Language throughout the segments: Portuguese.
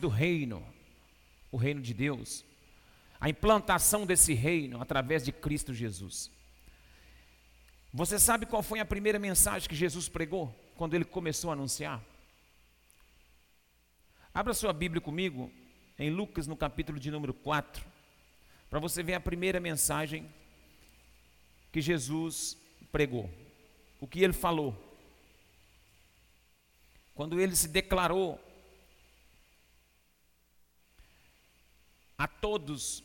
do reino, o reino de Deus, a implantação desse reino através de Cristo Jesus. Você sabe qual foi a primeira mensagem que Jesus pregou quando ele começou a anunciar? Abra sua Bíblia comigo em Lucas no capítulo de número 4, para você ver a primeira mensagem que Jesus pregou, o que ele falou. Quando ele se declarou a todos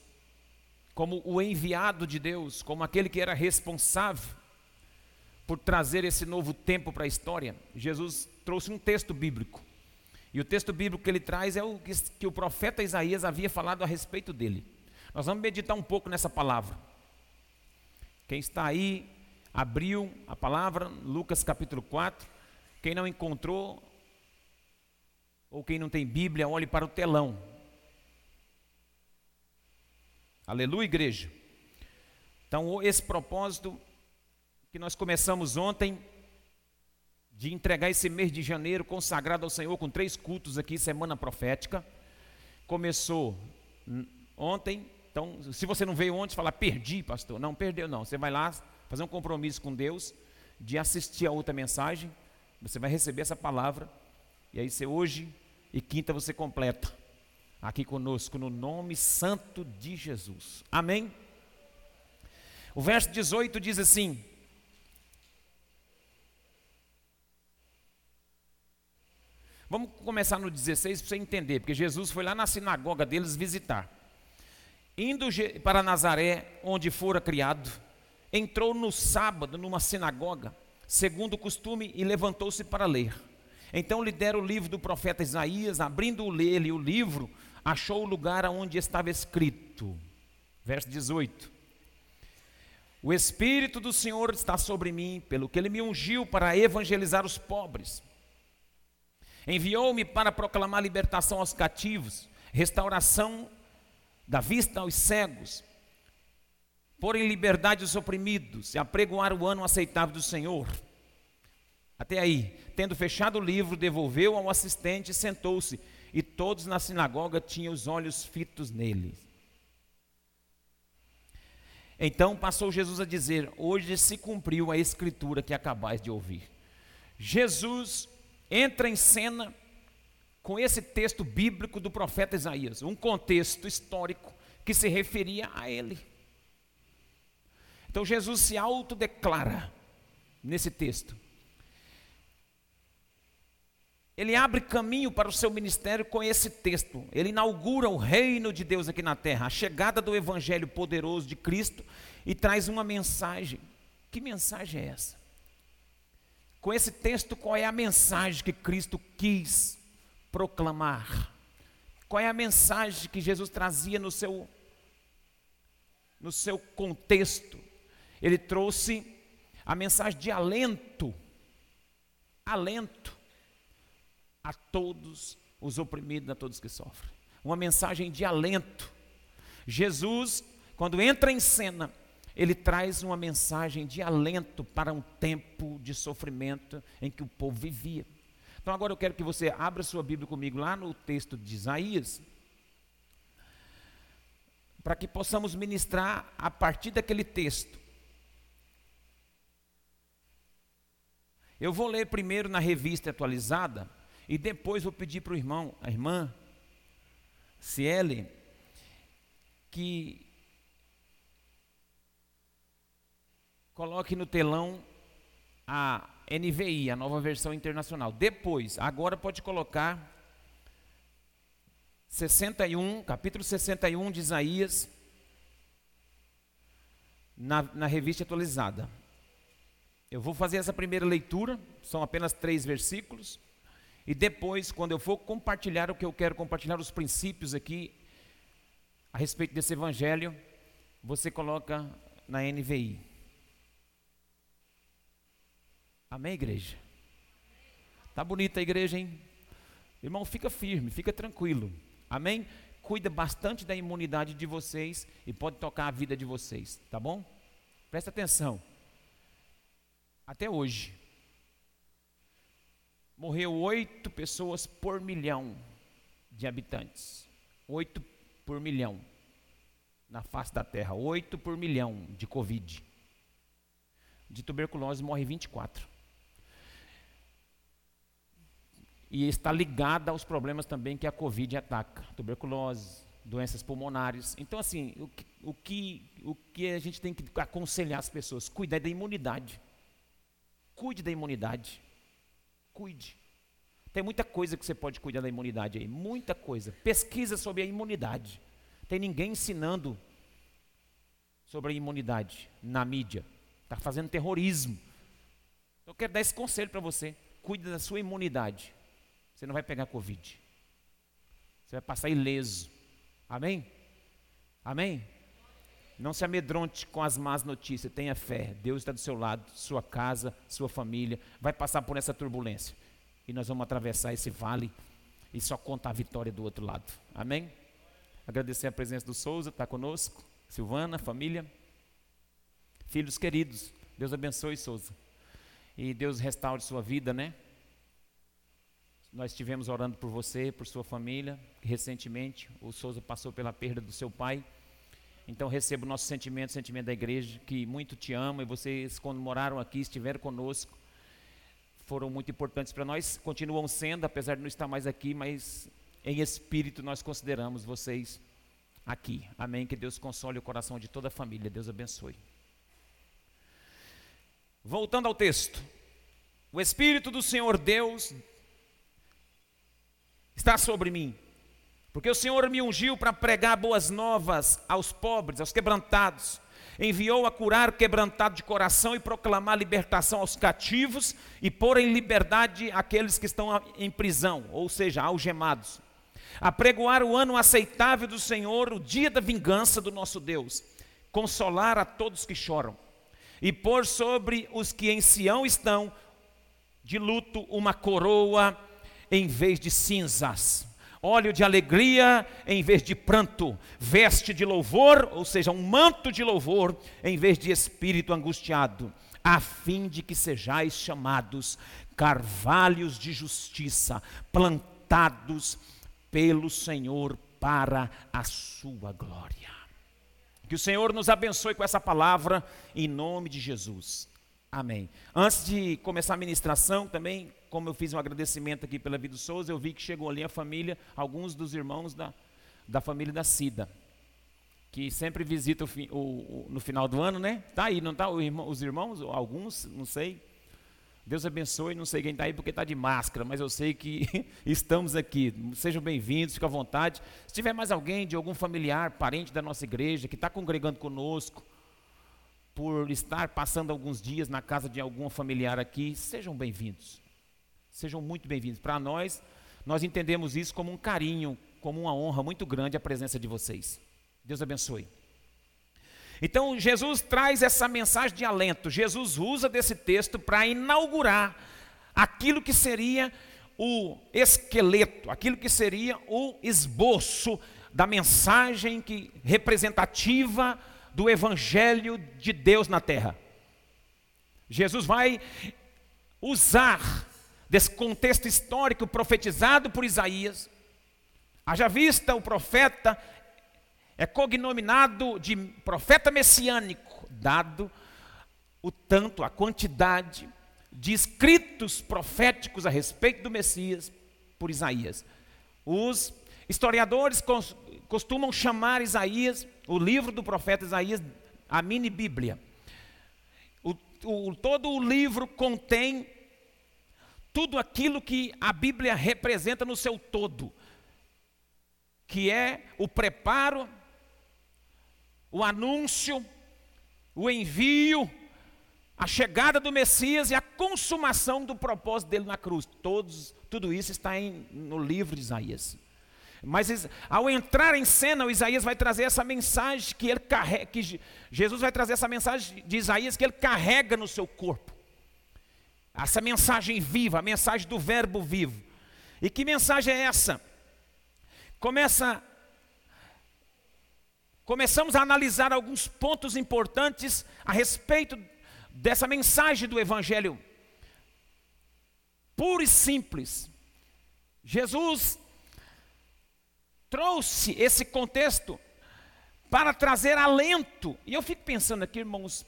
como o enviado de Deus, como aquele que era responsável por trazer esse novo tempo para a história, Jesus trouxe um texto bíblico. E o texto bíblico que ele traz é o que, o profeta Isaías havia falado a respeito dele. Nós vamos meditar um pouco nessa palavra. Quem está aí, abriu a palavra, Lucas capítulo 4. Quem não encontrou, ou quem não tem Bíblia, olhe para o telão. Aleluia, igreja. Então, esse propósito que nós começamos ontem, de entregar esse mês de janeiro consagrado ao Senhor com três cultos aqui, semana profética, começou ontem. Então, se você não veio ontem, fala, perdi, pastor. Não, perdeu não. Você vai lá fazer um compromisso com Deus, de assistir a outra mensagem, você vai receber essa palavra, e aí você hoje e quinta você completa aqui conosco, no nome santo de Jesus. Amém? O verso 18 diz assim: Vamos começar no 16 para você entender, porque Jesus foi lá na sinagoga deles visitar. Indo para Nazaré, onde fora criado, entrou no sábado numa sinagoga, segundo o costume, e levantou-se para ler. Então lhe deram o livro do profeta Isaías, abrindo ele o livro, achou o lugar onde estava escrito. Verso 18. O Espírito do Senhor está sobre mim, pelo que ele me ungiu para evangelizar os pobres. Enviou-me para proclamar libertação aos cativos, restauração da vista aos cegos, pôr em liberdade os oprimidos e apregoar o ano aceitável do Senhor. Até aí, tendo fechado o livro, devolveu ao assistente e sentou-se e todos na sinagoga tinham os olhos fitos nele. Então passou Jesus a dizer: Hoje se cumpriu a escritura que acabais de ouvir. Jesus entra em cena com esse texto bíblico do profeta Isaías, um contexto histórico que se referia a ele. Então Jesus se autodeclara nesse texto. Ele abre caminho para o seu ministério com esse texto. Ele inaugura o reino de Deus aqui na terra, a chegada do evangelho poderoso de Cristo e traz uma mensagem. Que mensagem é essa? Com esse texto, qual é a mensagem que Cristo quis proclamar? Qual é a mensagem que Jesus trazia no seu no seu contexto? Ele trouxe a mensagem de alento. Alento a todos os oprimidos, a todos que sofrem. Uma mensagem de alento. Jesus, quando entra em cena, ele traz uma mensagem de alento para um tempo de sofrimento em que o povo vivia. Então agora eu quero que você abra sua Bíblia comigo lá no texto de Isaías, para que possamos ministrar a partir daquele texto. Eu vou ler primeiro na revista atualizada, e depois vou pedir para o irmão, a irmã, Ciele, que coloque no telão a NVI, a nova versão internacional. Depois, agora pode colocar 61, capítulo 61 de Isaías, na, na revista atualizada. Eu vou fazer essa primeira leitura, são apenas três versículos. E depois, quando eu for compartilhar o que eu quero compartilhar, os princípios aqui a respeito desse evangelho, você coloca na NVI. Amém, igreja? Tá bonita a igreja, hein? Irmão, fica firme, fica tranquilo. Amém? Cuida bastante da imunidade de vocês e pode tocar a vida de vocês, tá bom? Presta atenção. Até hoje, morreu oito pessoas por milhão de habitantes. 8 por milhão na face da terra. 8 por milhão de Covid. De tuberculose morre 24. E está ligada aos problemas também que a Covid ataca. Tuberculose, doenças pulmonares. Então, assim, o que, o que, o que a gente tem que aconselhar as pessoas? Cuidar da imunidade. Cuide da imunidade. Cuide. Tem muita coisa que você pode cuidar da imunidade aí, muita coisa. Pesquisa sobre a imunidade. Tem ninguém ensinando sobre a imunidade na mídia. Está fazendo terrorismo. Eu quero dar esse conselho para você. Cuide da sua imunidade. Você não vai pegar Covid. Você vai passar ileso. Amém? Amém? Não se amedronte com as más notícias. Tenha fé. Deus está do seu lado, sua casa, sua família. Vai passar por essa turbulência e nós vamos atravessar esse vale e só contar a vitória do outro lado. Amém? Agradecer a presença do Souza, está conosco, Silvana, família, filhos queridos. Deus abençoe, Souza. E Deus restaure sua vida, né? Nós estivemos orando por você, por sua família. Recentemente, o Souza passou pela perda do seu pai. Então, receba o nosso sentimento, o sentimento da igreja, que muito te ama e vocês, quando moraram aqui, estiveram conosco foram muito importantes para nós, continuam sendo, apesar de não estar mais aqui, mas em espírito nós consideramos vocês aqui. Amém. Que Deus console o coração de toda a família. Deus abençoe. Voltando ao texto. O Espírito do Senhor Deus está sobre mim, porque o Senhor me ungiu para pregar boas novas aos pobres, aos quebrantados. Enviou a curar quebrantado de coração e proclamar libertação aos cativos e pôr em liberdade aqueles que estão em prisão, ou seja, algemados. A pregoar o ano aceitável do Senhor, o dia da vingança do nosso Deus, consolar a todos que choram. E pôr sobre os que em Sião estão de luto uma coroa em vez de cinzas óleo de alegria em vez de pranto, veste de louvor, ou seja, um manto de louvor em vez de espírito angustiado, a fim de que sejais chamados carvalhos de justiça, plantados pelo Senhor para a sua glória. Que o Senhor nos abençoe com essa palavra em nome de Jesus. Amém. Antes de começar a ministração, também, como eu fiz um agradecimento aqui pela vida do Souza, eu vi que chegou ali a família, alguns dos irmãos da, da família da Cida, que sempre visita o, o, o, no final do ano, né? Tá aí, não tá? Irmão, os irmãos, alguns, não sei. Deus abençoe, não sei quem está aí porque está de máscara, mas eu sei que estamos aqui. Sejam bem-vindos, fica à vontade. Se tiver mais alguém de algum familiar, parente da nossa igreja, que está congregando conosco, por estar passando alguns dias na casa de algum familiar aqui, sejam bem-vindos. Sejam muito bem-vindos. Para nós, nós entendemos isso como um carinho, como uma honra muito grande a presença de vocês. Deus abençoe. Então, Jesus traz essa mensagem de alento. Jesus usa desse texto para inaugurar aquilo que seria o esqueleto, aquilo que seria o esboço da mensagem que representativa do evangelho de Deus na terra. Jesus vai usar desse contexto histórico profetizado por Isaías. Haja vista o profeta é cognominado de profeta messiânico, dado o tanto, a quantidade de escritos proféticos a respeito do Messias por Isaías. Os historiadores costumam chamar Isaías o livro do profeta Isaías, a mini Bíblia. O, o, todo o livro contém tudo aquilo que a Bíblia representa no seu todo, que é o preparo, o anúncio, o envio, a chegada do Messias e a consumação do propósito dele na cruz. Todos, tudo isso está em, no livro de Isaías. Mas ao entrar em cena, o Isaías vai trazer essa mensagem que ele carrega, que Jesus vai trazer essa mensagem de Isaías que ele carrega no seu corpo. Essa mensagem viva, a mensagem do verbo vivo. E que mensagem é essa? Começa Começamos a analisar alguns pontos importantes a respeito dessa mensagem do evangelho puro e simples. Jesus trouxe esse contexto para trazer alento. E eu fico pensando aqui, irmãos,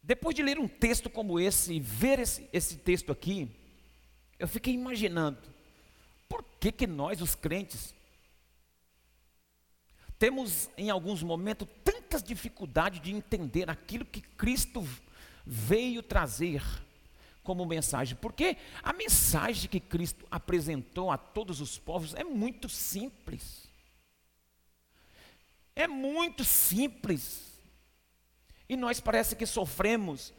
depois de ler um texto como esse e ver esse, esse texto aqui, eu fiquei imaginando, por que, que nós, os crentes, temos em alguns momentos tantas dificuldades de entender aquilo que Cristo veio trazer como mensagem, porque a mensagem que Cristo apresentou a todos os povos é muito simples. É muito simples. E nós parece que sofremos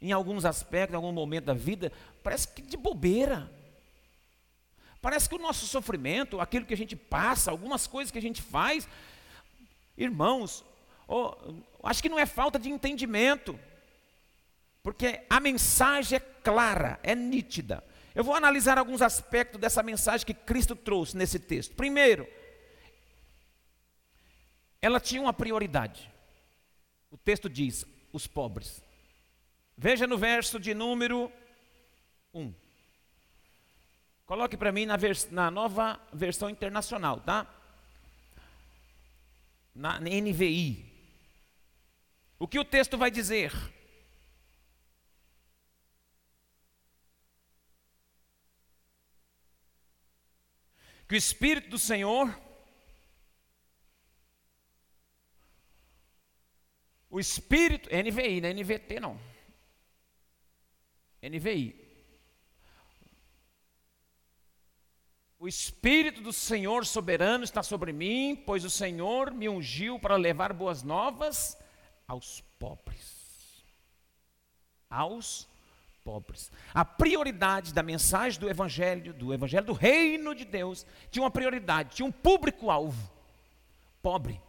em alguns aspectos, em algum momento da vida, parece que de bobeira. Parece que o nosso sofrimento, aquilo que a gente passa, algumas coisas que a gente faz, irmãos, oh, acho que não é falta de entendimento. Porque a mensagem é clara, é nítida. Eu vou analisar alguns aspectos dessa mensagem que Cristo trouxe nesse texto. Primeiro, ela tinha uma prioridade. O texto diz: os pobres. Veja no verso de número 1. Coloque para mim na, na, nova versão internacional, tá? Na NVI. O que o texto vai dizer? Que o Espírito do Senhor, o Espírito, NVI, não é NVT não, NVI, O Espírito do Senhor soberano está sobre mim, pois o Senhor me ungiu para levar boas novas aos pobres. Aos pobres. A prioridade da mensagem do Evangelho, do Evangelho do Reino de Deus, tinha uma prioridade, tinha um público-alvo: pobre.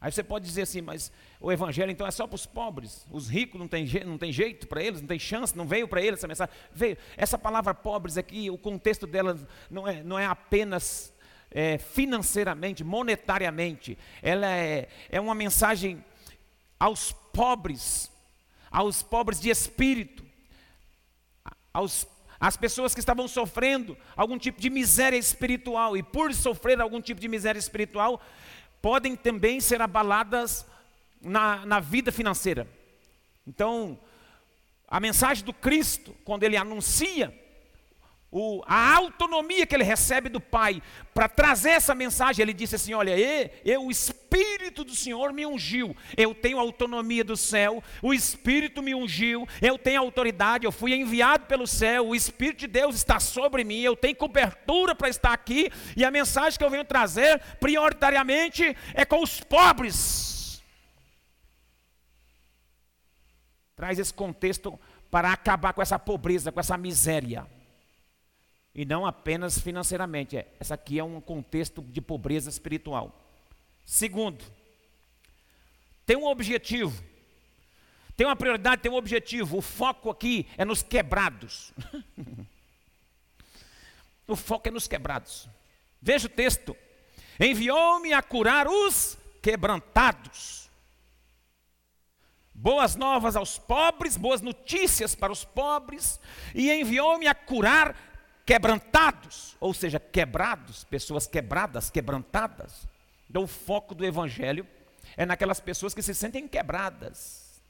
Aí você pode dizer assim, mas o Evangelho então é só para os pobres, os ricos não tem, não tem jeito para eles, não tem chance, não veio para eles essa mensagem. Veio. Essa palavra pobres aqui, o contexto dela não é, não é apenas é, financeiramente, monetariamente, ela é, é uma mensagem aos pobres, aos pobres de espírito, aos as pessoas que estavam sofrendo algum tipo de miséria espiritual e por sofrer algum tipo de miséria espiritual, podem também ser abaladas na, na vida financeira. Então, a mensagem do Cristo, quando ele anuncia o, a autonomia que ele recebe do Pai para trazer essa mensagem, ele disse assim: Olha, eu, o Espírito do Senhor me ungiu, eu tenho autonomia do céu, o Espírito me ungiu, eu tenho autoridade, eu fui enviado pelo céu, o Espírito de Deus está sobre mim, eu tenho cobertura para estar aqui, e a mensagem que eu venho trazer, prioritariamente, é com os pobres. Traz esse contexto para acabar com essa pobreza, com essa miséria. E não apenas financeiramente. É, essa aqui é um contexto de pobreza espiritual. Segundo, tem um objetivo. Tem uma prioridade, tem um objetivo. O foco aqui é nos quebrados. o foco é nos quebrados. Veja o texto. Enviou-me a curar os quebrantados. Boas novas aos pobres, boas notícias para os pobres, e enviou-me a curar quebrantados, ou seja, quebrados, pessoas quebradas, quebrantadas. Então, o foco do Evangelho é naquelas pessoas que se sentem quebradas.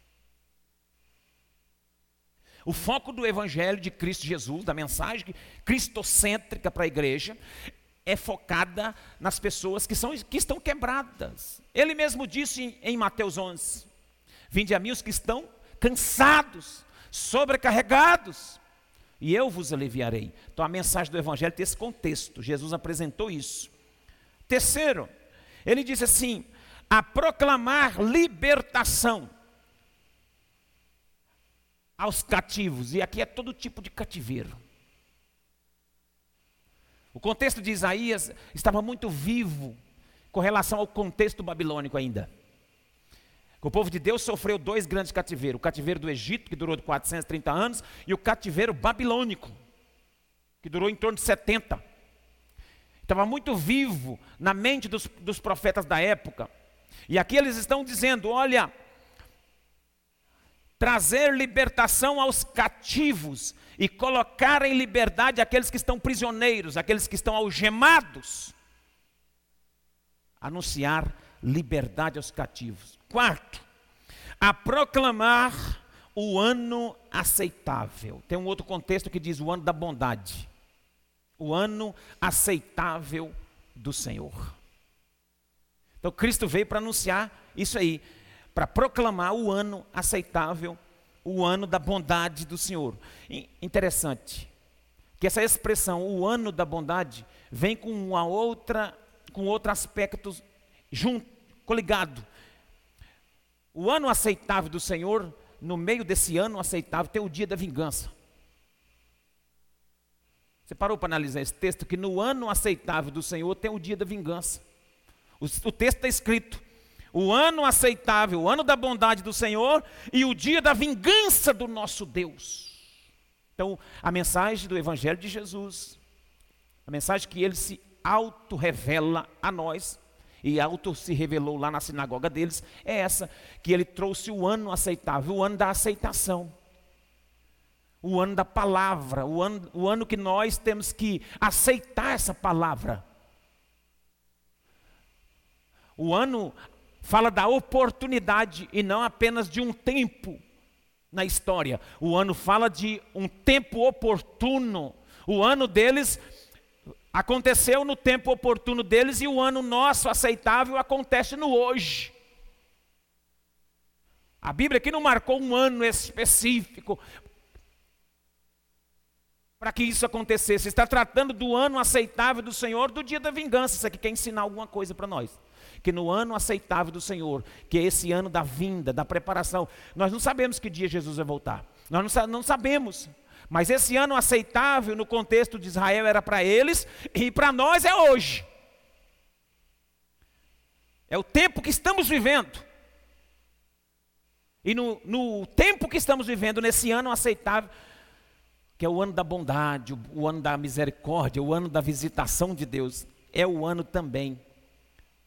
O foco do Evangelho de Cristo Jesus, da mensagem cristocêntrica para a igreja, é focada nas pessoas que, são, que estão quebradas. Ele mesmo disse em, em Mateus 11: Vinde a mim os que estão cansados, sobrecarregados, e eu vos aliviarei. Então a mensagem do Evangelho tem esse contexto. Jesus apresentou isso. Terceiro, ele disse assim: a proclamar libertação aos cativos. E aqui é todo tipo de cativeiro. O contexto de Isaías estava muito vivo com relação ao contexto babilônico ainda. O povo de Deus sofreu dois grandes cativeiros: o cativeiro do Egito, que durou 430 anos, e o cativeiro babilônico, que durou em torno de 70. Estava muito vivo na mente dos, dos profetas da época. E aqui eles estão dizendo: olha, trazer libertação aos cativos e colocar em liberdade aqueles que estão prisioneiros, aqueles que estão algemados. Anunciar liberdade aos cativos. Quarto, a proclamar o ano aceitável. Tem um outro contexto que diz o ano da bondade. O ano aceitável do Senhor. Então Cristo veio para anunciar isso aí, para proclamar o ano aceitável, o ano da bondade do Senhor. interessante que essa expressão, o ano da bondade, vem com uma outra, com outro aspecto junto, coligado. O ano aceitável do Senhor, no meio desse ano aceitável, tem o dia da vingança. Você parou para analisar esse texto? Que no ano aceitável do Senhor tem o dia da vingança. O, o texto está escrito: o ano aceitável, o ano da bondade do Senhor e o dia da vingança do nosso Deus. Então, a mensagem do Evangelho de Jesus, a mensagem que ele se auto-revela a nós, e auto se revelou lá na sinagoga deles, é essa, que ele trouxe o ano aceitável, o ano da aceitação. O ano da palavra, o ano, o ano que nós temos que aceitar essa palavra. O ano fala da oportunidade e não apenas de um tempo na história. O ano fala de um tempo oportuno. O ano deles aconteceu no tempo oportuno deles e o ano nosso aceitável acontece no hoje. A Bíblia aqui não marcou um ano específico para que isso acontecesse. Está tratando do ano aceitável do Senhor, do dia da vingança. Isso aqui quer ensinar alguma coisa para nós que no ano aceitável do Senhor, que é esse ano da vinda, da preparação, nós não sabemos que dia Jesus vai voltar. Nós não, não sabemos. Mas esse ano aceitável no contexto de Israel era para eles e para nós é hoje. É o tempo que estamos vivendo. E no, no tempo que estamos vivendo, nesse ano aceitável, que é o ano da bondade, o, o ano da misericórdia, o ano da visitação de Deus, é o ano também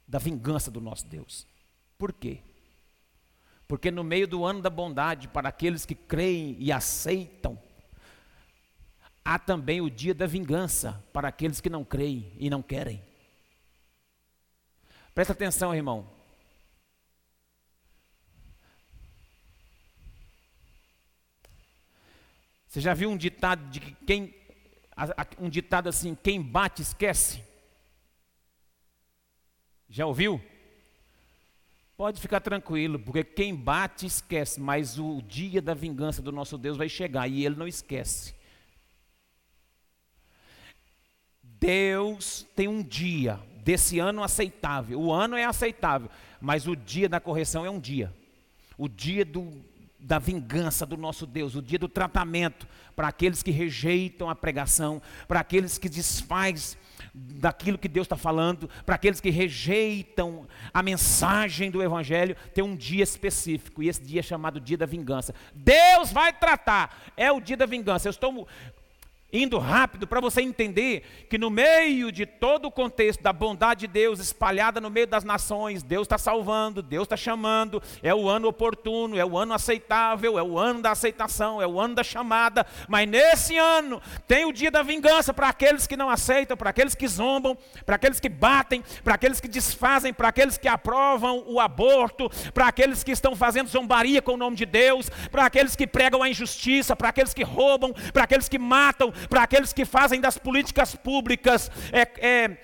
da vingança do nosso Deus. Por quê? Porque no meio do ano da bondade, para aqueles que creem e aceitam, há também o dia da vingança para aqueles que não creem e não querem. Presta atenção, irmão. Você já viu um ditado de que quem um ditado assim, quem bate esquece? Já ouviu? Pode ficar tranquilo, porque quem bate esquece, mas o dia da vingança do nosso Deus vai chegar e ele não esquece. Deus tem um dia desse ano aceitável. O ano é aceitável, mas o dia da correção é um dia. O dia do, da vingança do nosso Deus, o dia do tratamento para aqueles que rejeitam a pregação, para aqueles que desfaz daquilo que Deus está falando, para aqueles que rejeitam a mensagem do Evangelho, tem um dia específico, e esse dia é chamado dia da vingança. Deus vai tratar, é o dia da vingança. Eu estou indo rápido para você entender que no meio de todo o contexto da bondade de Deus espalhada no meio das nações, Deus está salvando, Deus está chamando, é o ano oportuno, é o ano aceitável, é o ano da aceitação, é o ano da chamada, mas nesse ano tem o dia da vingança para aqueles que não aceitam, para aqueles que zombam, para aqueles que batem, para aqueles que desfazem, para aqueles que aprovam o aborto, para aqueles que estão fazendo zombaria com o nome de Deus, para aqueles que pregam a injustiça, para aqueles que roubam, para aqueles que matam, para aqueles que fazem das políticas públicas é, é,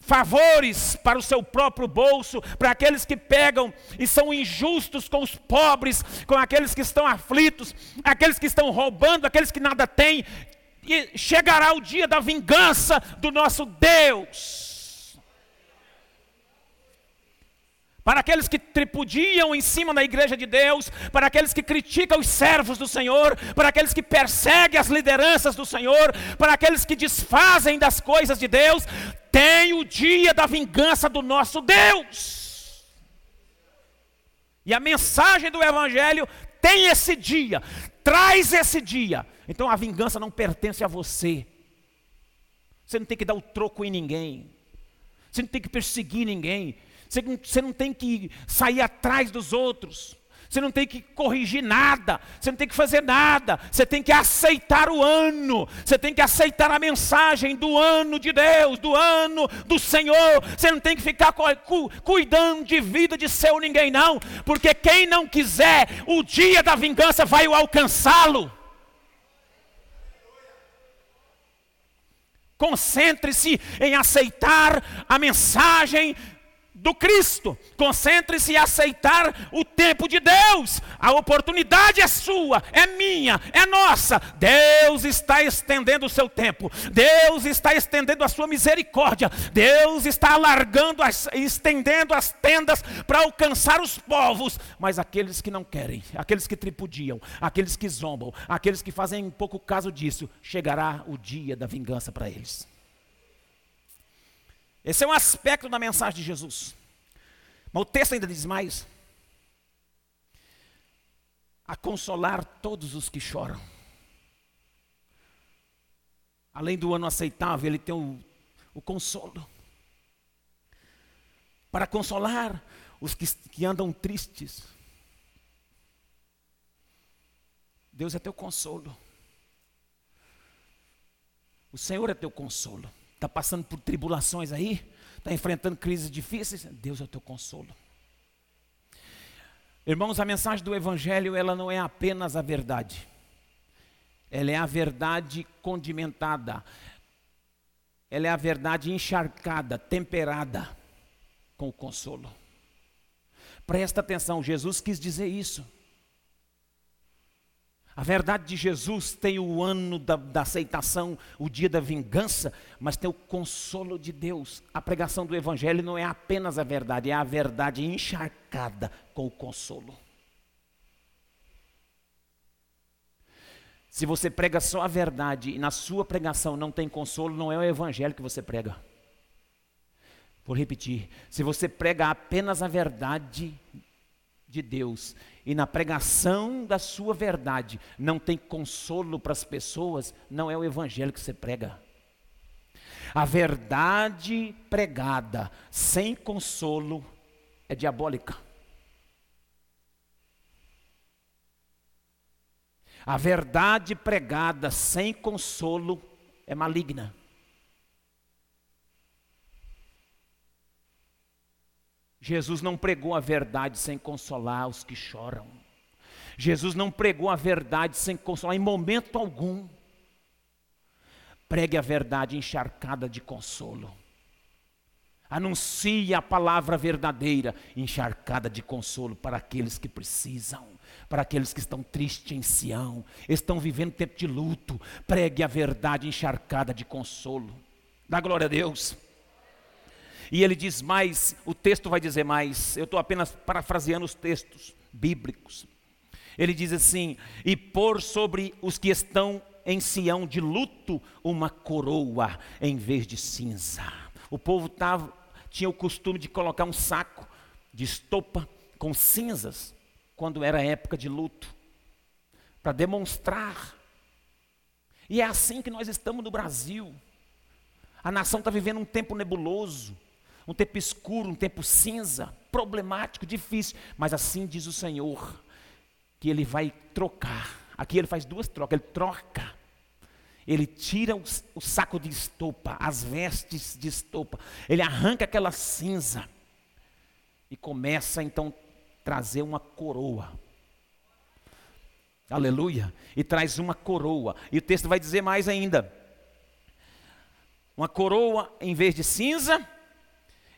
favores para o seu próprio bolso, para aqueles que pegam e são injustos com os pobres, com aqueles que estão aflitos, aqueles que estão roubando, aqueles que nada têm. E chegará o dia da vingança do nosso Deus. Para aqueles que tripudiam em cima da igreja de Deus, para aqueles que criticam os servos do Senhor, para aqueles que perseguem as lideranças do Senhor, para aqueles que desfazem das coisas de Deus, tem o dia da vingança do nosso Deus. E a mensagem do Evangelho tem esse dia, traz esse dia. Então a vingança não pertence a você. Você não tem que dar o troco em ninguém. Você não tem que perseguir ninguém. Você não, tem que sair atrás dos outros. Você não tem que corrigir nada, você não tem que fazer nada, você tem que aceitar o ano, você tem que aceitar a mensagem do ano de Deus, do ano do Senhor. Você não tem que ficar cu cuidando de vida de seu ninguém, não, porque quem não quiser, o dia da vingança vai alcançá-lo. Concentre-se em aceitar a mensagem do Cristo. Concentre-se em aceitar o tempo de Deus. A oportunidade é sua, é minha, é nossa. Deus está estendendo o seu tempo. Deus está estendendo a sua misericórdia. Deus está alargando, as, estendendo as tendas para alcançar os povos. Mas aqueles que não querem, aqueles que tripudiam, aqueles que zombam, aqueles que fazem pouco caso disso, chegará o dia da vingança para eles. Esse é um aspecto da mensagem de Jesus. Mas o texto ainda diz mais: a consolar todos os que choram. Além do ano aceitável, ele tem o, o consolo. Para consolar os que, que andam tristes. Deus é teu consolo. O Senhor é teu consolo está passando por tribulações aí, está enfrentando crises difíceis, Deus é o teu consolo. Irmãos, a mensagem do Evangelho, ela não é apenas a verdade, ela é a verdade condimentada, ela é a verdade encharcada, temperada com o consolo. Presta atenção, Jesus quis dizer isso. A verdade de Jesus tem o ano da, da, aceitação, o dia da vingança, mas tem o consolo de Deus. A pregação do Evangelho não é apenas a verdade, é a verdade encharcada com o consolo. Se você prega só a verdade e na sua pregação não tem consolo, não é o Evangelho que você prega. Vou repetir: se você prega apenas a verdade de Deus e na pregação da sua verdade não tem consolo para as pessoas, não é o evangelho que você prega. A verdade pregada sem consolo é diabólica. A verdade pregada sem consolo é maligna. Jesus não pregou a verdade sem consolar os que choram. Jesus não pregou a verdade sem consolar em momento algum. Pregue a verdade encharcada de consolo. Anuncie a palavra verdadeira, encharcada de consolo para aqueles que precisam, para aqueles que estão tristes em Sião, estão vivendo tempo de luto. Pregue a verdade encharcada de consolo. Dá glória a Deus. E ele diz mais, o texto vai dizer mais, eu estou apenas parafraseando os textos bíblicos. Ele diz assim: e pôr sobre os que estão em Sião de luto uma coroa em vez de cinza. O povo tava, tinha o costume de colocar um saco de estopa com cinzas quando era época de luto, para demonstrar. E é assim que nós estamos no Brasil. A nação está vivendo um tempo nebuloso um tempo escuro, um tempo cinza, problemático, difícil, mas assim diz o Senhor, que Ele vai trocar. Aqui Ele faz duas trocas, Ele troca. Ele tira o, saco de estopa, as vestes de estopa, Ele arranca aquela cinza e começa então a trazer uma coroa. Aleluia. E traz uma coroa. E o texto vai dizer mais ainda: uma coroa em vez de cinza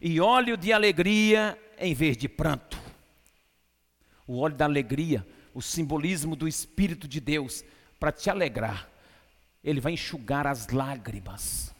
e óleo de alegria em vez de pranto. O óleo da alegria, o simbolismo do Espírito de Deus, para te alegrar, ele vai enxugar as lágrimas.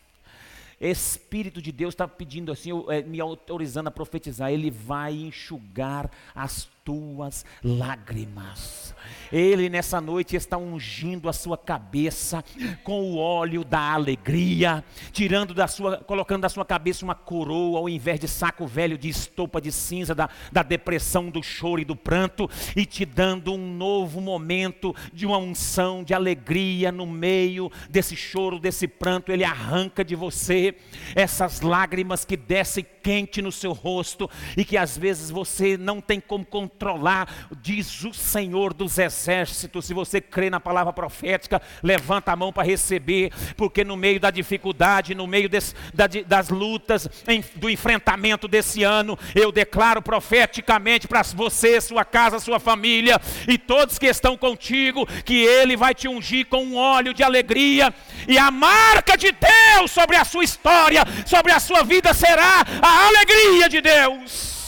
Espírito de Deus está pedindo assim, é, me autorizando a profetizar, ele vai enxugar as tuas lágrimas. Ele nessa noite está ungindo a sua cabeça com o óleo da alegria, tirando da sua, colocando da sua cabeça uma coroa ao invés de saco velho de estopa de cinza da, da depressão, do choro e do pranto, e te dando um novo momento de uma unção de alegria no meio desse choro, desse pranto. Ele arranca de você essas lágrimas que descem quente no seu rosto e que às vezes você não tem como controlar diz o Senhor dos exércitos. Se você crê na palavra profética, levanta a mão para receber, porque no meio da dificuldade, no meio desse, da, das lutas, em, do enfrentamento desse ano, eu declaro profeticamente para você, sua casa, sua família e todos que estão contigo, que Ele vai te ungir com um óleo de alegria, e a marca de Deus sobre a sua história, sobre a sua vida será a alegria de Deus.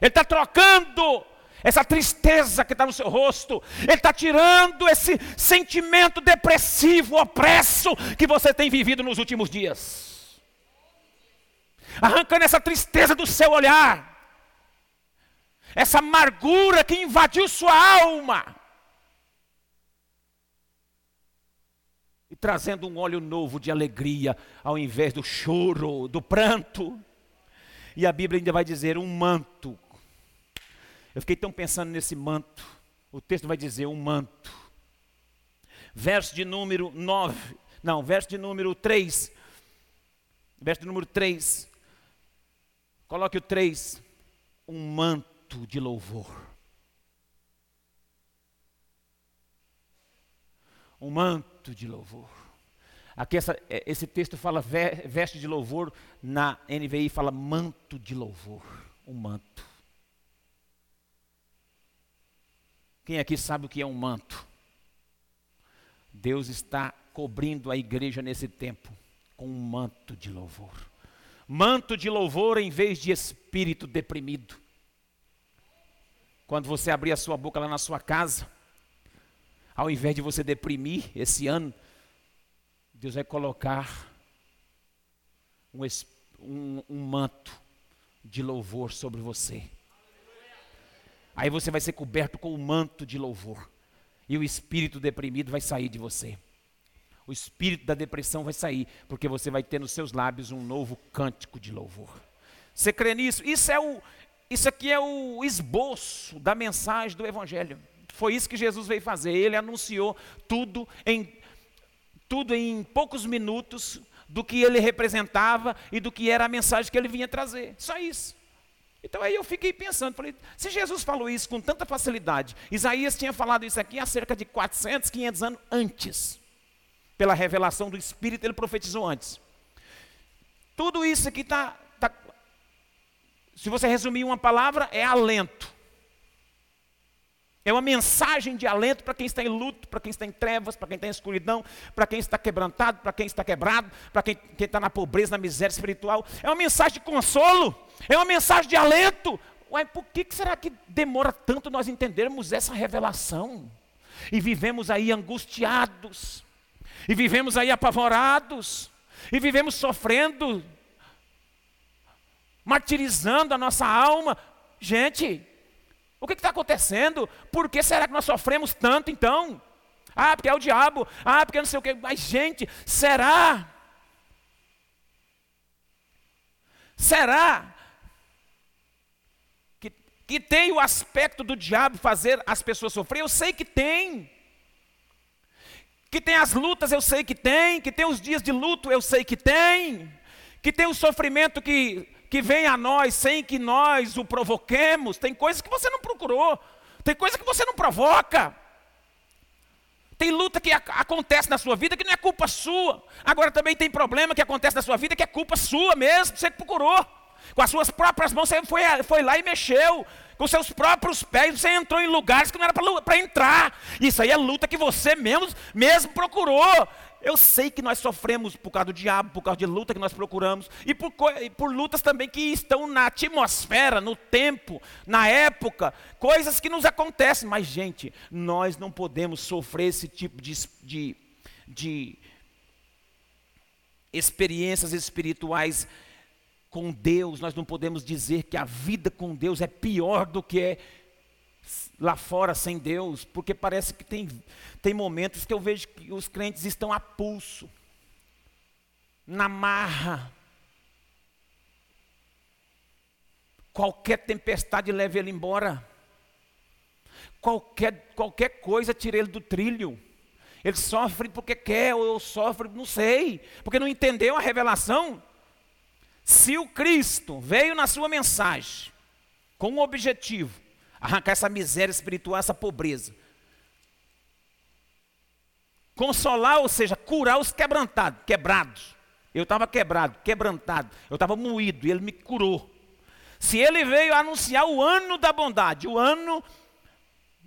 Ele está trocando essa tristeza que está no seu rosto, Ele está tirando esse sentimento depressivo, opresso que você tem vivido nos últimos dias, arrancando essa tristeza do seu olhar, essa amargura que invadiu sua alma, e trazendo um óleo novo de alegria, ao invés do choro, do pranto. E a Bíblia ainda vai dizer um manto eu fiquei tão pensando nesse manto. O texto vai dizer um manto. Verso de número 9. Não, verso de número 3. Verso de número 3. Coloque o 3. Um manto de louvor. Um manto de louvor. Aqui essa, é, esse texto fala veste de louvor, na NVI fala manto de louvor. Um manto. Quem aqui sabe o que é um manto? Deus está cobrindo a igreja nesse tempo com um manto de louvor. Manto de louvor em vez de espírito deprimido. Quando você abrir a sua boca lá na sua casa, ao invés de você deprimir esse ano, Deus vai colocar um, um, um manto de louvor sobre você. Aí você vai ser coberto com o manto de louvor. E o espírito deprimido vai sair de você. O espírito da depressão vai sair, porque você vai ter nos seus lábios um novo cântico de louvor. Você crê nisso? Isso é o isso aqui é o esboço da mensagem do evangelho. Foi isso que Jesus veio fazer. Ele anunciou tudo em tudo em poucos minutos do que ele representava e do que era a mensagem que ele vinha trazer. Só isso. Então aí eu fiquei pensando, falei, se Jesus falou isso com tanta facilidade, Isaías tinha falado isso aqui há cerca de 400, 500 anos antes. Pela revelação do Espírito, ele profetizou antes. Tudo isso aqui está, tá, se você resumir uma palavra, é alento. É uma mensagem de alento para quem está em luto, para quem está em trevas, para quem está em escuridão, para quem está quebrantado, para quem está quebrado, para quem, quem está na pobreza, na miséria espiritual. É uma mensagem de consolo, é uma mensagem de alento. Ué, por que, que será que demora tanto nós entendermos essa revelação? E vivemos aí angustiados, e vivemos aí apavorados, e vivemos sofrendo, martirizando a nossa alma. Gente, o que está acontecendo? Por que será que nós sofremos tanto então? Ah, porque é o diabo. Ah, porque não sei o quê. Mas, gente, será? Será que, que tem o aspecto do diabo fazer as pessoas sofrer? Eu sei que tem. Que tem as lutas, eu sei que tem. Que tem os dias de luto, eu sei que tem. Que tem o sofrimento que que vem a nós sem que nós o provoquemos. Tem coisas que você não procurou, tem coisas que você não provoca. Tem luta que acontece na sua vida que não é culpa sua. Agora também tem problema que acontece na sua vida que é culpa sua mesmo, você que procurou. Com as suas próprias mãos você foi, foi lá e mexeu. Com seus próprios pés você entrou em lugares que não era para entrar. Isso aí é luta que você mesmo, mesmo procurou. Eu sei que nós sofremos por causa do diabo, por causa de luta que nós procuramos, e por, e por, lutas também que estão na atmosfera, no tempo, na época, coisas que nos acontecem. Mas, gente, nós não podemos sofrer esse tipo de, de, de experiências espirituais com Deus. Nós não podemos dizer que a vida com Deus é pior do que é lá fora sem Deus, porque parece que tem, tem momentos que eu vejo que os crentes estão a pulso, na marra. Qualquer tempestade leva ele embora. Qualquer, qualquer coisa tira ele do trilho. Ele sofre porque quer, ou sofre, não sei, porque não entendeu a revelação. Se o Cristo veio na sua mensagem com um objetivo, arrancar essa miséria espiritual, essa pobreza, consolar, ou seja, curar os quebrantados, quebrados. Eu estava quebrado, quebrantado, eu estava moído, e ele me curou. Se ele veio anunciar o ano da bondade, o ano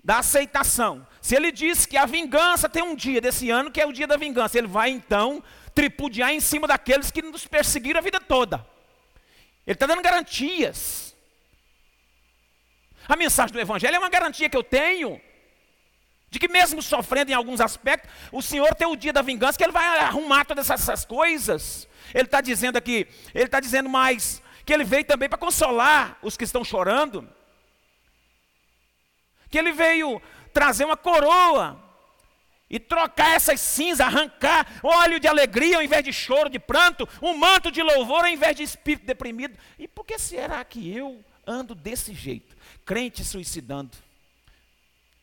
da aceitação, se ele disse que a vingança tem um dia desse ano que é o dia da vingança, ele vai então tripudiar em cima daqueles que nos perseguiram a vida toda. Ele está dando garantias. A mensagem do Evangelho é uma garantia que eu tenho. De que mesmo sofrendo em alguns aspectos, o Senhor tem o dia da vingança, que Ele vai arrumar todas essas coisas. Ele está dizendo aqui, Ele está dizendo mais, que Ele veio também para consolar os que estão chorando. Que Ele veio trazer uma coroa e trocar essas cinzas, arrancar óleo de alegria ao invés de choro, de pranto, um manto de louvor ao invés de espírito deprimido. E por que será que eu ando desse jeito? Crente suicidando.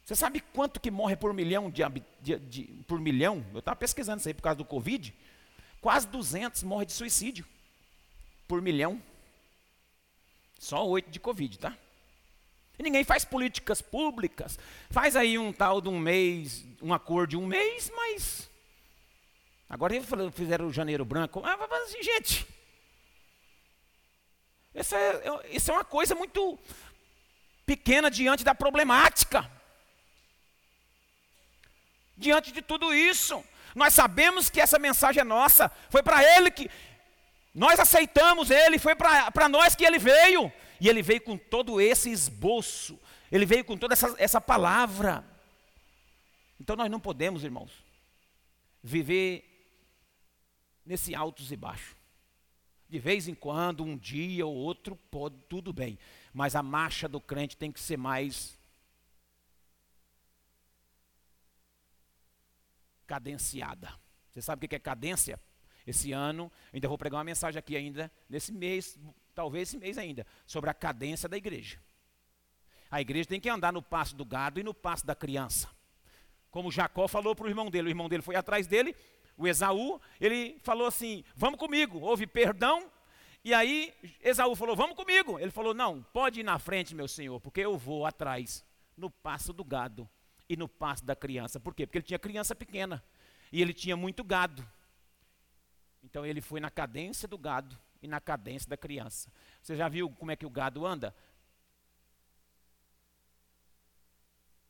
Você sabe quanto que morre por milhão de, de, de por milhão? Eu estava pesquisando isso aí por causa do Covid. Quase 200 morrem de suicídio por milhão. Só oito de Covid, tá? E ninguém faz políticas públicas. Faz aí um tal de um mês, um acordo de um mês, mas. Agora eles fizeram o janeiro branco. Ah, mas, gente. Isso é, isso é uma coisa muito pequena diante da problemática. Diante de tudo isso, nós sabemos que essa mensagem é nossa, foi para Ele que nós aceitamos Ele, foi para nós que Ele veio. E ele veio com todo esse esboço, ele veio com toda essa, essa palavra. Então nós não podemos, irmãos, viver nesse altos e baixos. De vez em quando, um dia ou outro, pode, tudo bem. Mas a marcha do crente tem que ser mais cadenciada. Você sabe o que é cadência? Esse ano, ainda vou pregar uma mensagem aqui ainda, nesse mês, talvez esse mês ainda, sobre a cadência da igreja. A igreja tem que andar no passo do gado e no passo da criança. Como Jacó falou para o irmão dele, o irmão dele foi atrás dele, o Esaú, ele falou assim: Vamos comigo. Houve perdão. E aí Esaú falou: Vamos comigo. Ele falou: Não, pode ir na frente, meu senhor, porque eu vou atrás, no passo do gado e no passo da criança. Por quê? Porque ele tinha criança pequena e ele tinha muito gado. Então ele foi na cadência do gado e na cadência da criança. Você já viu como é que o gado anda?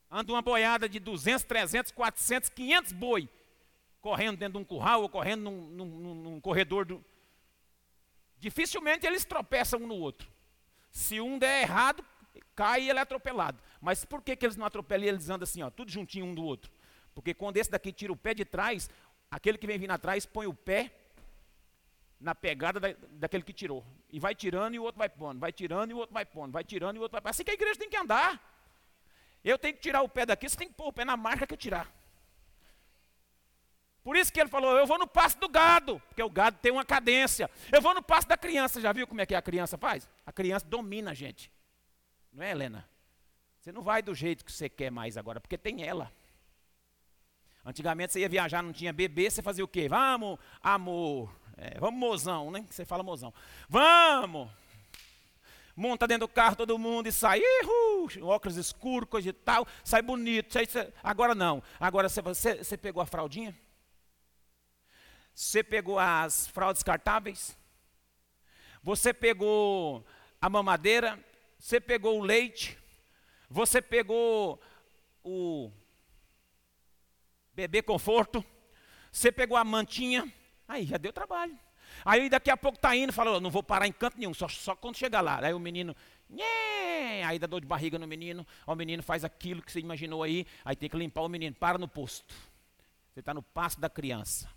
Anda uma boiada de 200, 300, 400, 500 boi, correndo dentro de um curral ou correndo num, num, num corredor. Do... Dificilmente eles tropeçam um no outro. Se um der errado, cai e ele é atropelado. Mas por que, que eles não atropelam e eles andam assim, ó, tudo juntinho um do outro? Porque quando esse daqui tira o pé de trás, aquele que vem vindo atrás põe o pé na pegada da, daquele que tirou. E vai tirando e o outro vai pondo, vai tirando e o outro vai pondo, vai tirando e o outro vai pondo. Assim que a igreja tem que andar. Eu tenho que tirar o pé daqui, você tem que pôr o pé na marca que eu tirar. Por isso que ele falou, eu vou no passo do gado, porque o gado tem uma cadência. Eu vou no passo da criança, já viu como é que a criança faz? A criança domina a gente. Não é, Helena? Você não vai do jeito que você quer mais agora, porque tem ela. Antigamente você ia viajar, não tinha bebê, você fazia o quê? Vamos, amor, é, vamos, mozão, né? Você fala mozão. Vamos! Monta dentro do carro todo mundo e sai. Ihu, óculos escuros, coisa e tal. Sai bonito. Sai. Agora não. Agora você, você, você pegou a fraldinha? Você pegou as fraldas descartáveis? Você pegou a mamadeira? Você pegou o leite? Você pegou o bebê conforto? Você pegou a mantinha? Aí já deu trabalho. Aí daqui a pouco tá indo, fala, não vou parar em canto nenhum, só, só quando chegar lá. Aí o menino, Nhê! aí dá dor de barriga no menino, o menino faz aquilo que você imaginou aí, aí tem que limpar o menino, para no posto. Você está no passo da criança.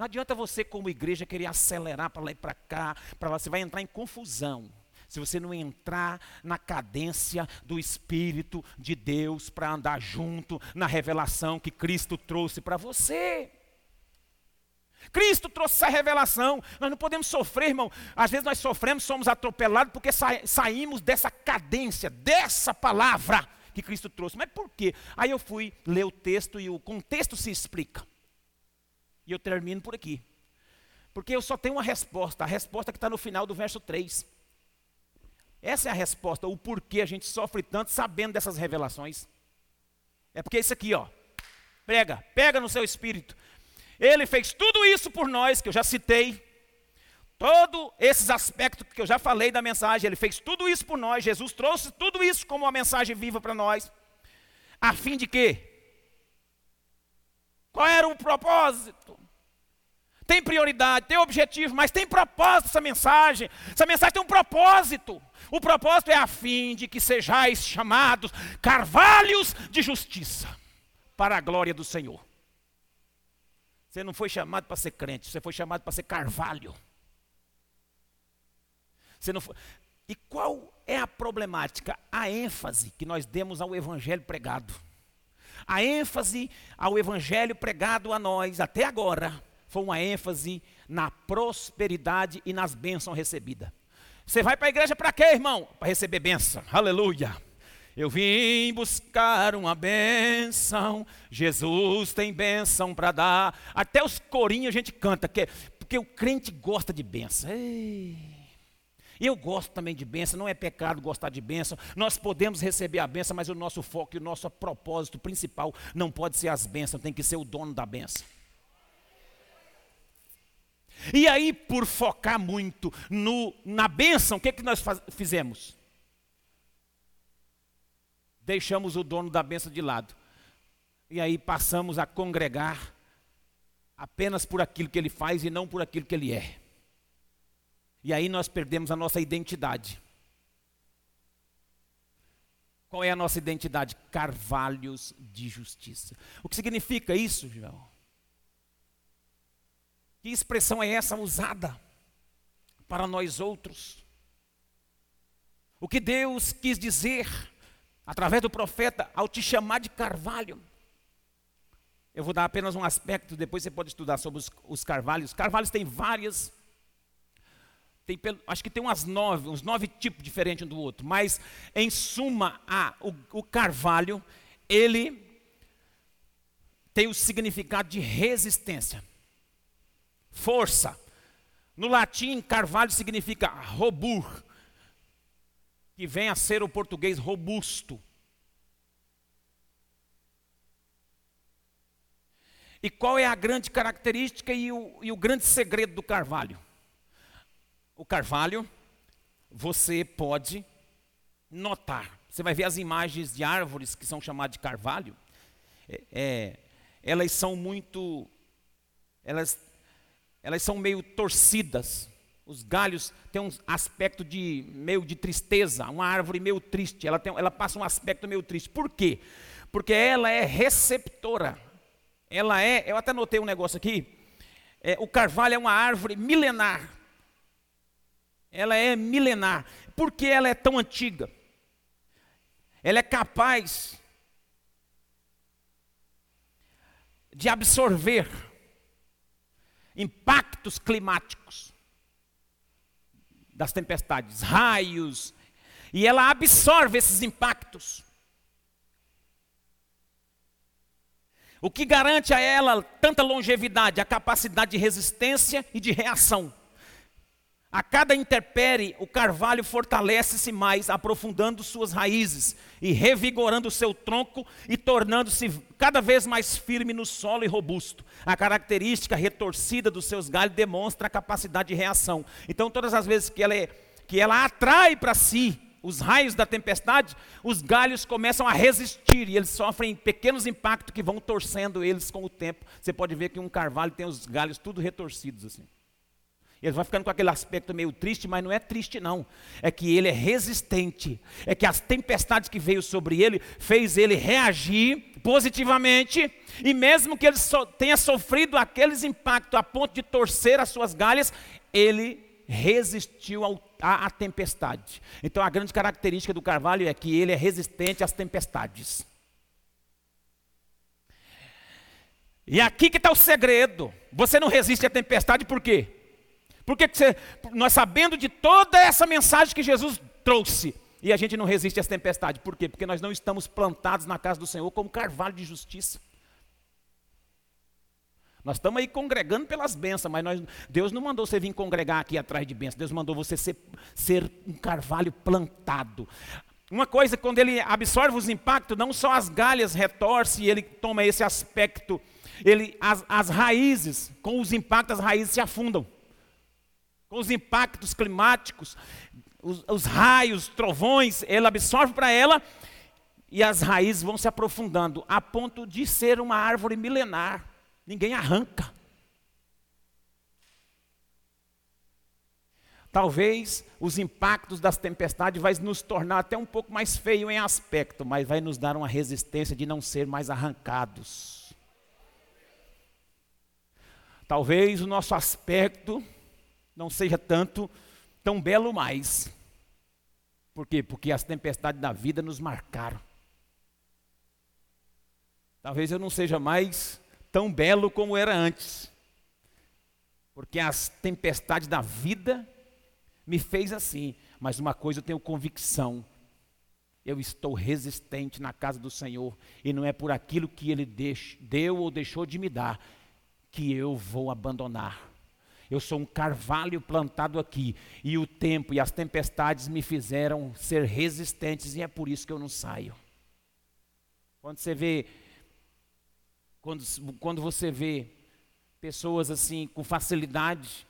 Não adianta você, como igreja, querer acelerar para lá e para cá, para lá, você vai entrar em confusão. Se você não entrar na cadência do Espírito de Deus para andar junto na revelação que Cristo trouxe para você. Cristo trouxe essa revelação. Nós não podemos sofrer, irmão. Às vezes nós sofremos, somos atropelados porque sa saímos dessa cadência, dessa palavra que Cristo trouxe. Mas por quê? Aí eu fui ler o texto e o contexto se explica. E eu termino por aqui. Porque eu só tenho uma resposta, a resposta que está no final do verso 3. Essa é a resposta, o porquê a gente sofre tanto sabendo dessas revelações. É porque isso aqui, ó. Pega, pega no seu espírito. Ele fez tudo isso por nós, que eu já citei. Todos esses aspectos que eu já falei da mensagem, ele fez tudo isso por nós. Jesus trouxe tudo isso como uma mensagem viva para nós. A fim de quê? Qual era o propósito? Tem prioridade, tem objetivo, mas tem propósito essa mensagem. Essa mensagem tem um propósito. O propósito é a fim de que sejais chamados carvalhos de justiça para a glória do Senhor. Você não foi chamado para ser crente, você foi chamado para ser carvalho. Você não foi... E qual é a problemática? A ênfase que nós demos ao evangelho pregado. A ênfase ao evangelho pregado a nós até agora foi uma ênfase na prosperidade e nas bênçãos recebidas. Você vai para a igreja para quê, irmão? Para receber bênção. Aleluia. Eu vim buscar uma bênção. Jesus tem bênção para dar. Até os corinhos a gente canta, que, porque o crente gosta de bênção. Ei. Eu gosto também de bênção, não é pecado gostar de bênção. Nós podemos receber a bênção, mas o nosso foco e o nosso propósito principal não pode ser as bênçãos, tem que ser o dono da bênção. E aí, por focar muito no, na bênção, o que, que nós faz, fizemos? Deixamos o dono da bênção de lado. E aí passamos a congregar apenas por aquilo que ele faz e não por aquilo que ele é. E aí nós perdemos a nossa identidade. Qual é a nossa identidade? Carvalhos de justiça. O que significa isso, João? Que expressão é essa usada para nós outros? O que Deus quis dizer através do profeta ao te chamar de carvalho? Eu vou dar apenas um aspecto, depois você pode estudar sobre os, os carvalhos. Carvalhos tem várias, tem, acho que tem umas nove, uns nove tipos diferentes um do outro, mas em suma, a, o, o carvalho, ele tem o significado de resistência força. No latim, carvalho significa robur, que vem a ser o português robusto. E qual é a grande característica e o, e o grande segredo do carvalho? O carvalho, você pode notar. Você vai ver as imagens de árvores que são chamadas de carvalho. É, é, elas são muito. Elas elas são meio torcidas. Os galhos têm um aspecto de meio de tristeza, uma árvore meio triste. Ela, tem, ela passa um aspecto meio triste. Por quê? Porque ela é receptora. Ela é, eu até notei um negócio aqui. É, o carvalho é uma árvore milenar. Ela é milenar. Por que ela é tão antiga? Ela é capaz de absorver impactos climáticos das tempestades, raios, e ela absorve esses impactos. O que garante a ela tanta longevidade? A capacidade de resistência e de reação. A cada interpere, o carvalho fortalece-se mais, aprofundando suas raízes e revigorando seu tronco e tornando-se cada vez mais firme no solo e robusto. A característica retorcida dos seus galhos demonstra a capacidade de reação. Então, todas as vezes que ela, é, que ela atrai para si os raios da tempestade, os galhos começam a resistir e eles sofrem pequenos impactos que vão torcendo eles com o tempo. Você pode ver que um carvalho tem os galhos tudo retorcidos assim. Ele vai ficando com aquele aspecto meio triste, mas não é triste não. É que ele é resistente. É que as tempestades que veio sobre ele fez ele reagir positivamente e mesmo que ele so, tenha sofrido aqueles impactos a ponto de torcer as suas galhas, ele resistiu à tempestade. Então a grande característica do carvalho é que ele é resistente às tempestades. E aqui que está o segredo. Você não resiste à tempestade por quê? Porque você, nós sabendo de toda essa mensagem que Jesus trouxe, e a gente não resiste às tempestades. Por quê? Porque nós não estamos plantados na casa do Senhor como carvalho de justiça. Nós estamos aí congregando pelas bênçãos, mas nós, Deus não mandou você vir congregar aqui atrás de bênçãos. Deus mandou você ser, ser um carvalho plantado. Uma coisa, quando ele absorve os impactos, não só as galhas retorce e ele toma esse aspecto, ele, as, as raízes, com os impactos, as raízes se afundam. Com os impactos climáticos, os, os raios, trovões, ele absorve para ela e as raízes vão se aprofundando, a ponto de ser uma árvore milenar. Ninguém arranca. Talvez os impactos das tempestades vai nos tornar até um pouco mais feio em aspecto, mas vai nos dar uma resistência de não ser mais arrancados. Talvez o nosso aspecto não seja tanto tão belo mais. Por quê? Porque as tempestades da vida nos marcaram. Talvez eu não seja mais tão belo como era antes. Porque as tempestades da vida me fez assim. Mas uma coisa eu tenho convicção. Eu estou resistente na casa do Senhor. E não é por aquilo que Ele deu ou deixou de me dar que eu vou abandonar. Eu sou um carvalho plantado aqui. E o tempo e as tempestades me fizeram ser resistentes. E é por isso que eu não saio. Quando você vê quando, quando você vê pessoas assim com facilidade,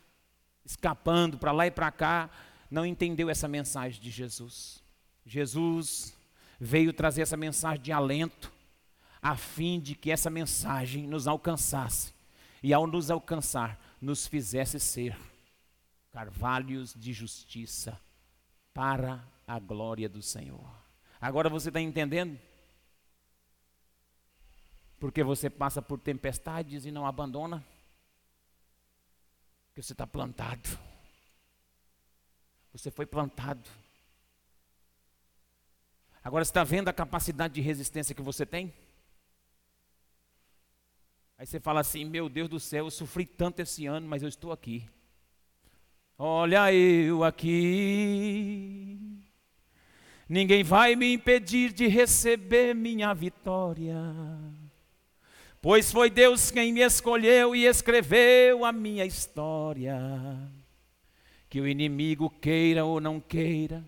escapando para lá e para cá, não entendeu essa mensagem de Jesus. Jesus veio trazer essa mensagem de alento, a fim de que essa mensagem nos alcançasse e, ao nos alcançar, nos fizesse ser carvalhos de justiça para a glória do Senhor. Agora você está entendendo? Porque você passa por tempestades e não abandona. Porque você está plantado. Você foi plantado. Agora você está vendo a capacidade de resistência que você tem? Aí você fala assim: Meu Deus do céu, eu sofri tanto esse ano, mas eu estou aqui. Olha eu aqui. Ninguém vai me impedir de receber minha vitória. Pois foi Deus quem me escolheu e escreveu a minha história. Que o inimigo queira ou não queira,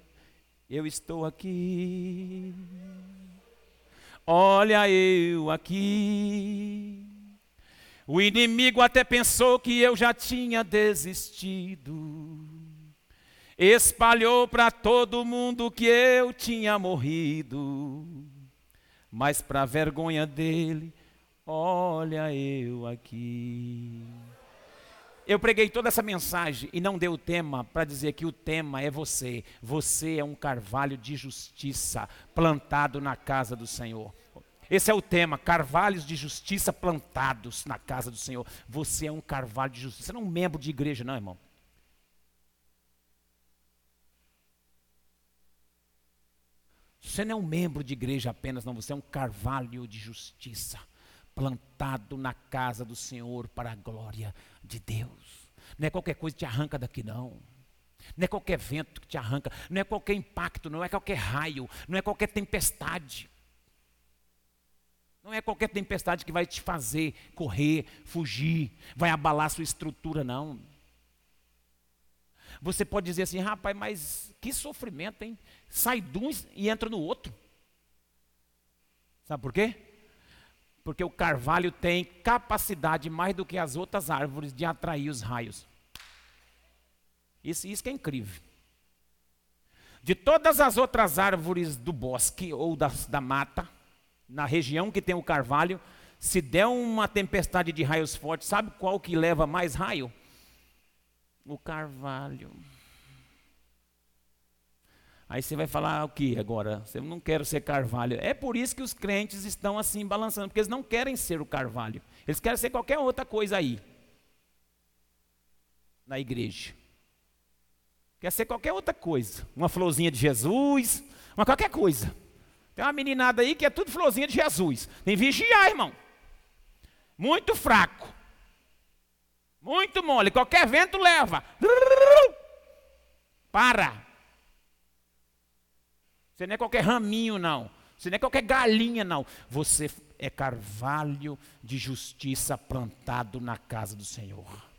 eu estou aqui. Olha eu aqui. O inimigo até pensou que eu já tinha desistido. Espalhou para todo mundo que eu tinha morrido. Mas para vergonha dele, Olha eu aqui. Eu preguei toda essa mensagem e não dei o tema para dizer que o tema é você. Você é um carvalho de justiça plantado na casa do Senhor. Esse é o tema, carvalhos de justiça plantados na casa do Senhor. Você é um carvalho de justiça. Você não é um membro de igreja, não, irmão. Você não é um membro de igreja apenas, não. Você é um carvalho de justiça plantado na casa do Senhor para a glória de Deus. Não é qualquer coisa que te arranca daqui, não. Não é qualquer vento que te arranca, não é qualquer impacto, não é qualquer raio, não é qualquer tempestade. Não é qualquer tempestade que vai te fazer correr, fugir, vai abalar sua estrutura, não. Você pode dizer assim, rapaz, mas que sofrimento, hein? Sai de um e entra no outro. Sabe por quê? Porque o carvalho tem capacidade mais do que as outras árvores de atrair os raios. Isso, isso é incrível. De todas as outras árvores do bosque ou da mata, na região que tem o carvalho, se der uma tempestade de raios fortes, sabe qual que leva mais raio? O carvalho. Aí você vai falar o que agora? Eu não quero ser carvalho. É por isso que os crentes estão assim balançando, porque eles não querem ser o carvalho. Eles querem ser qualquer outra coisa aí. Na igreja. Quer ser qualquer outra coisa. Uma florzinha de Jesus, uma qualquer coisa. Tem uma meninada aí que é tudo florzinha de Jesus. Tem vigiar, irmão. Muito fraco. Muito mole. Qualquer vento leva. Para. Você não é qualquer raminho, não. Você não é qualquer galinha, não. Você é carvalho de justiça plantado na casa do Senhor.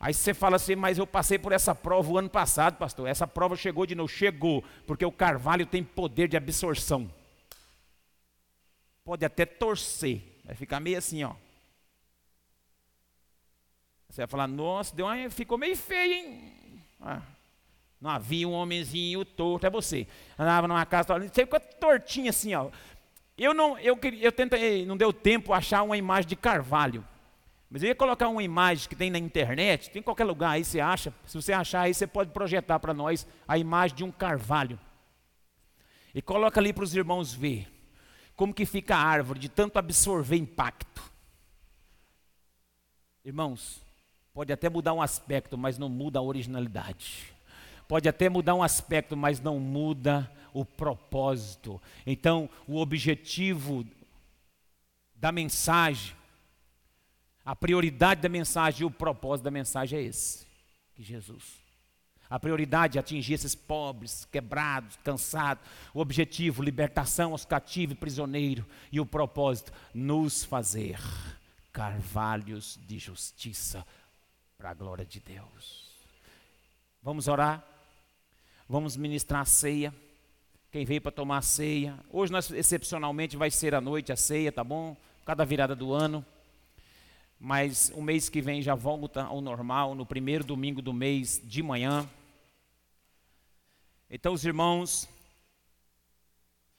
Aí você fala assim, mas eu passei por essa prova o ano passado, pastor. Essa prova chegou de novo. Chegou, porque o carvalho tem poder de absorção. Pode até torcer, vai ficar meio assim, ó. Você vai falar, nossa, deu uma, ficou meio feio, hein? Ah, não havia um homenzinho torto, é você. Andava numa casa, você ficou tortinho assim, ó. Eu não, eu, eu tentei, não deu tempo achar uma imagem de carvalho. Mas eu ia colocar uma imagem que tem na internet, tem em qualquer lugar aí você acha. Se você achar aí, você pode projetar para nós a imagem de um carvalho. E coloca ali para os irmãos ver como que fica a árvore de tanto absorver impacto. Irmãos, pode até mudar um aspecto, mas não muda a originalidade. Pode até mudar um aspecto, mas não muda o propósito. Então, o objetivo da mensagem a prioridade da mensagem e o propósito da mensagem é esse, que Jesus. A prioridade é atingir esses pobres, quebrados, cansados. O objetivo, libertação aos cativos e prisioneiros. E o propósito, nos fazer carvalhos de justiça para a glória de Deus. Vamos orar? Vamos ministrar a ceia. Quem veio para tomar a ceia. Hoje, nós, excepcionalmente, vai ser à noite a ceia, tá bom? Cada virada do ano mas o mês que vem já volta ao normal, no primeiro domingo do mês de manhã. Então, os irmãos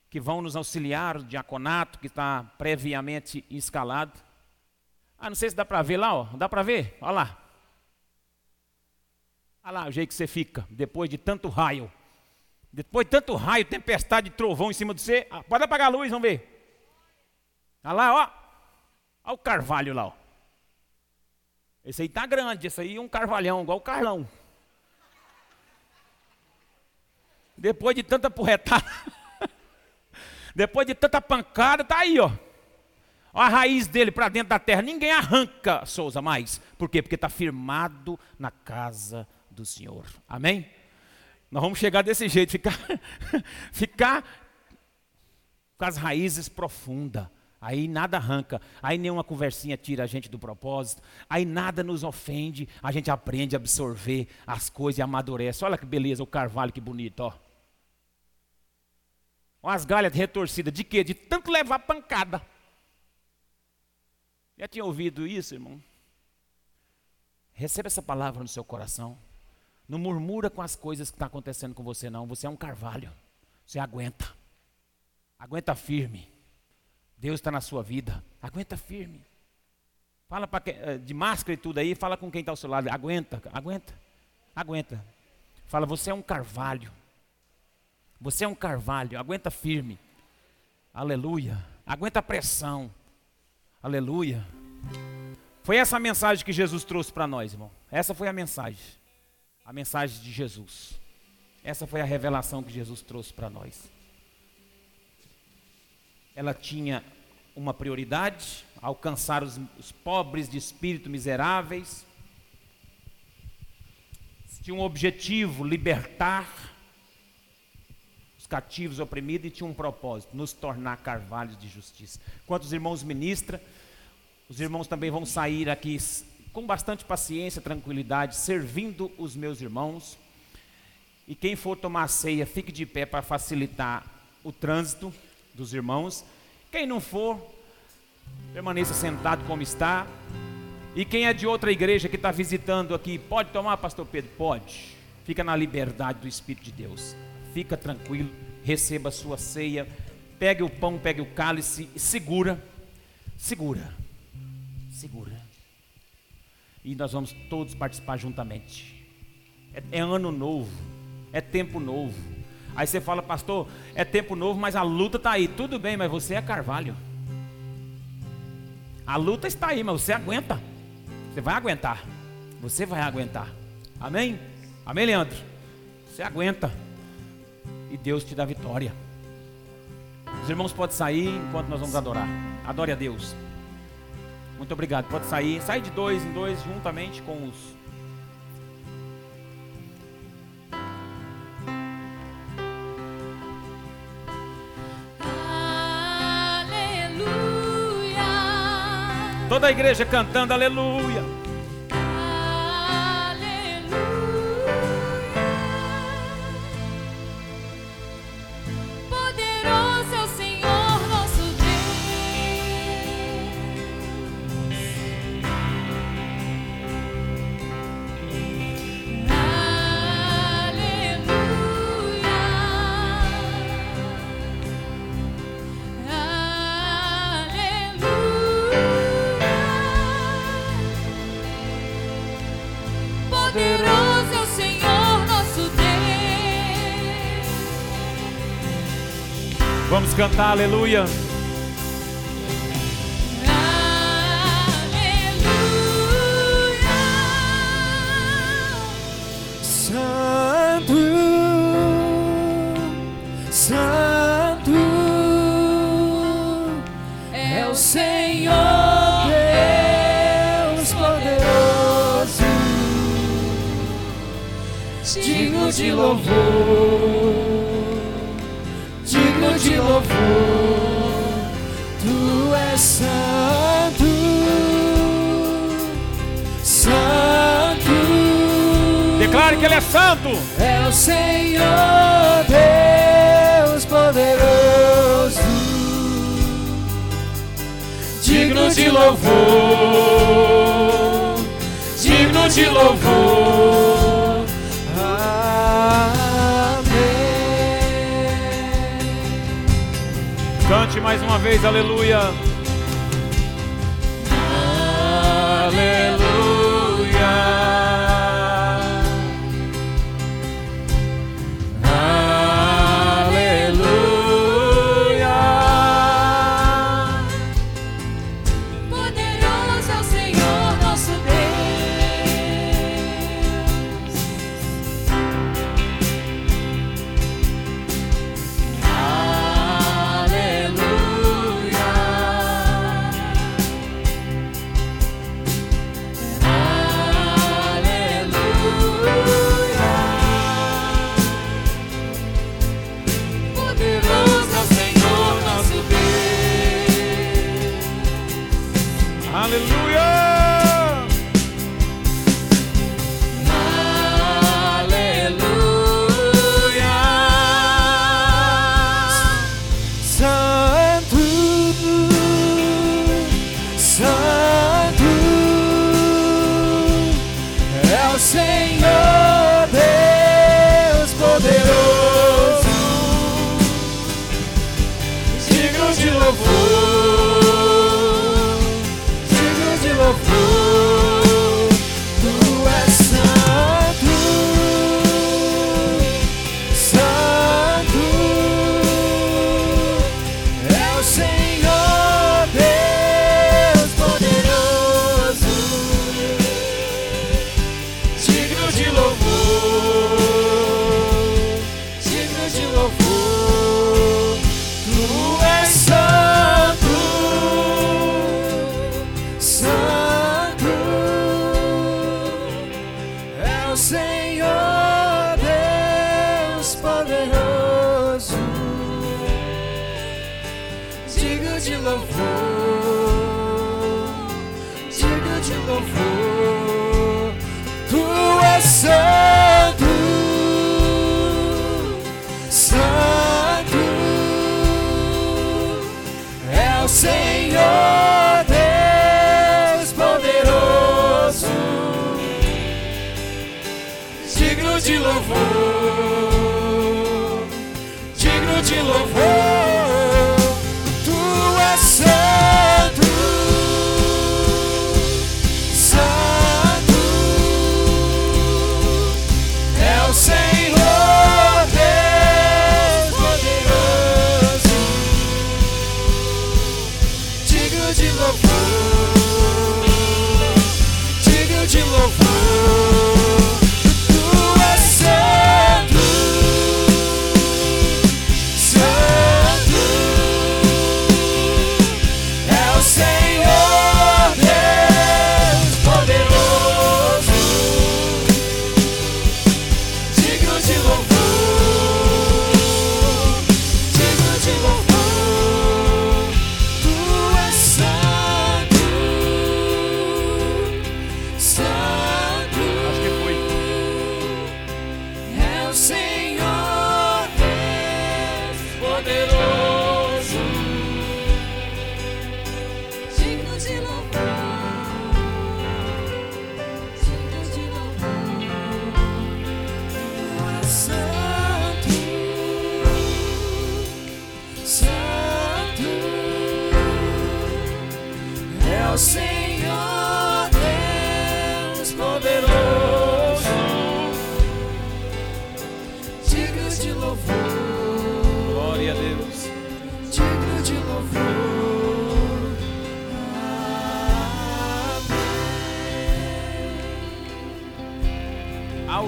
que vão nos auxiliar, o diaconato que está previamente escalado. Ah, não sei se dá para ver lá, ó. Dá para ver? Olha lá. Olha lá o jeito que você fica, depois de tanto raio. Depois de tanto raio, tempestade, trovão em cima de você. Ah, pode apagar a luz, vamos ver. Olha lá, ó. Olha o carvalho lá, ó. Esse aí tá grande, esse aí é um carvalhão, igual o Carlão. Depois de tanta porretada, depois de tanta pancada, tá aí, ó. Olha a raiz dele para dentro da terra. Ninguém arranca, Souza, mais. Por quê? Porque está firmado na casa do Senhor. Amém? Nós vamos chegar desse jeito, ficar, ficar com as raízes profundas. Aí nada arranca, aí nenhuma conversinha tira a gente do propósito, aí nada nos ofende, a gente aprende a absorver as coisas e amadurece. Olha que beleza, o carvalho, que bonito, ó. Olha as galhas retorcidas, de quê? De tanto levar pancada. Já tinha ouvido isso, irmão? Receba essa palavra no seu coração. Não murmura com as coisas que estão tá acontecendo com você, não. Você é um carvalho. Você aguenta. Aguenta firme. Deus está na sua vida. Aguenta firme. Fala pra, eh, de máscara e tudo aí, fala com quem está ao seu lado. Aguenta, aguenta, aguenta. Fala, você é um carvalho. Você é um carvalho, aguenta firme. Aleluia. Aguenta a pressão. Aleluia. Foi essa a mensagem que Jesus trouxe para nós, irmão. Essa foi a mensagem. A mensagem de Jesus. Essa foi a revelação que Jesus trouxe para nós ela tinha uma prioridade, alcançar os, os pobres de espírito miseráveis, tinha um objetivo, libertar os cativos oprimidos e tinha um propósito, nos tornar carvalhos de justiça. Enquanto os irmãos ministram, os irmãos também vão sair aqui com bastante paciência, tranquilidade, servindo os meus irmãos. E quem for tomar ceia, fique de pé para facilitar o trânsito dos irmãos. Quem não for, permaneça sentado como está. E quem é de outra igreja que está visitando aqui, pode tomar, pastor Pedro? Pode. Fica na liberdade do Espírito de Deus. Fica tranquilo, receba a sua ceia. Pegue o pão, pegue o cálice e segura. Segura. Segura. E nós vamos todos participar juntamente. É, é ano novo. É tempo novo Aí você fala, pastor, é tempo novo, mas a luta está aí. Tudo bem, mas você é carvalho. A luta está aí, mas você aguenta. Você vai aguentar. Você vai aguentar. Amém? Amém, Leandro? Você aguenta. E Deus te dá vitória. Os irmãos podem sair enquanto nós vamos adorar. Adore a Deus. Muito obrigado. Pode sair. Sai de dois em dois, juntamente com os Toda a igreja cantando aleluia. Cantar aleluia. Digno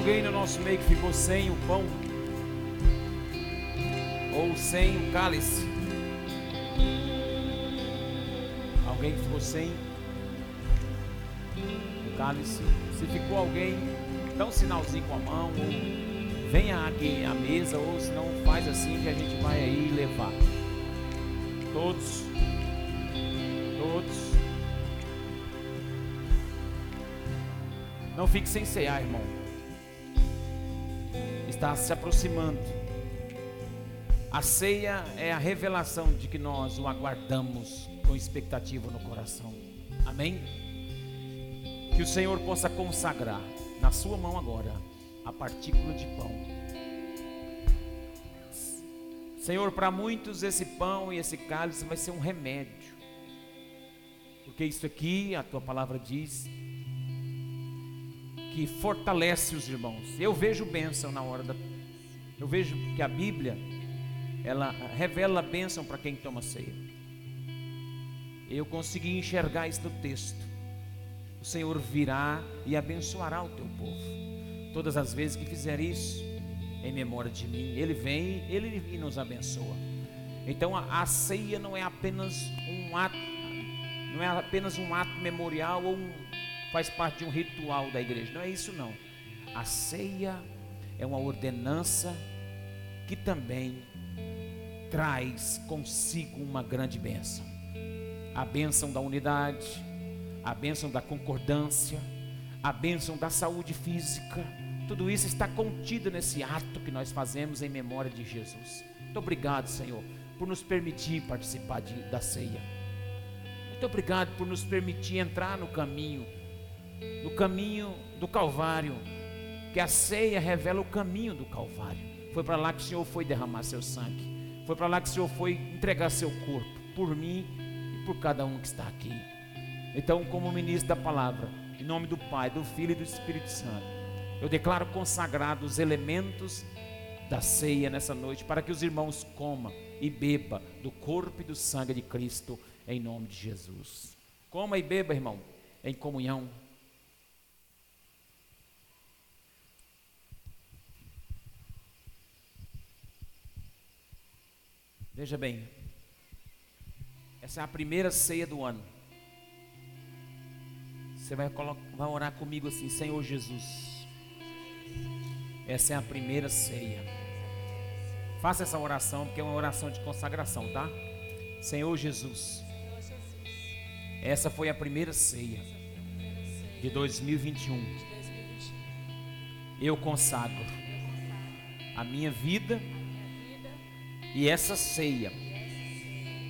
alguém no nosso meio que ficou sem o pão ou sem o cálice? Alguém que ficou sem o cálice? Se ficou alguém, dá um sinalzinho com a mão, ou venha aqui à mesa, ou se não faz assim que a gente vai aí levar. Todos, todos. Não fique sem cear, irmão. Está se aproximando. A ceia é a revelação de que nós o aguardamos com expectativa no coração. Amém? Que o Senhor possa consagrar na sua mão agora a partícula de pão. Senhor, para muitos esse pão e esse cálice vai ser um remédio. Porque isso aqui, a tua palavra diz, que fortalece os irmãos. Eu vejo bênção na hora da. Eu vejo que a Bíblia, ela revela bênção para quem toma ceia. Eu consegui enxergar isso no texto. O Senhor virá e abençoará o teu povo. Todas as vezes que fizer isso, em memória de mim, Ele vem, Ele nos abençoa. Então a, a ceia não é apenas um ato, não é apenas um ato memorial ou um, faz parte de um ritual da igreja. Não é isso não. A ceia é uma ordenança que também traz consigo uma grande bênção. A bênção da unidade, a bênção da concordância, a bênção da saúde física. Tudo isso está contido nesse ato que nós fazemos em memória de Jesus. Muito obrigado, Senhor, por nos permitir participar de, da ceia. Muito obrigado por nos permitir entrar no caminho no caminho do Calvário, que a ceia revela o caminho do Calvário. Foi para lá que o Senhor foi derramar seu sangue, foi para lá que o Senhor foi entregar seu corpo por mim e por cada um que está aqui. Então, como ministro da palavra, em nome do Pai, do Filho e do Espírito Santo, eu declaro consagrados os elementos da ceia nessa noite, para que os irmãos comam e bebam do corpo e do sangue de Cristo, em nome de Jesus. Coma e beba, irmão, em comunhão. Veja bem, essa é a primeira ceia do ano. Você vai, vai orar comigo assim, Senhor Jesus. Essa é a primeira ceia. Faça essa oração, porque é uma oração de consagração, tá? Senhor Jesus. Essa foi a primeira ceia de 2021. Eu consagro a minha vida e essa ceia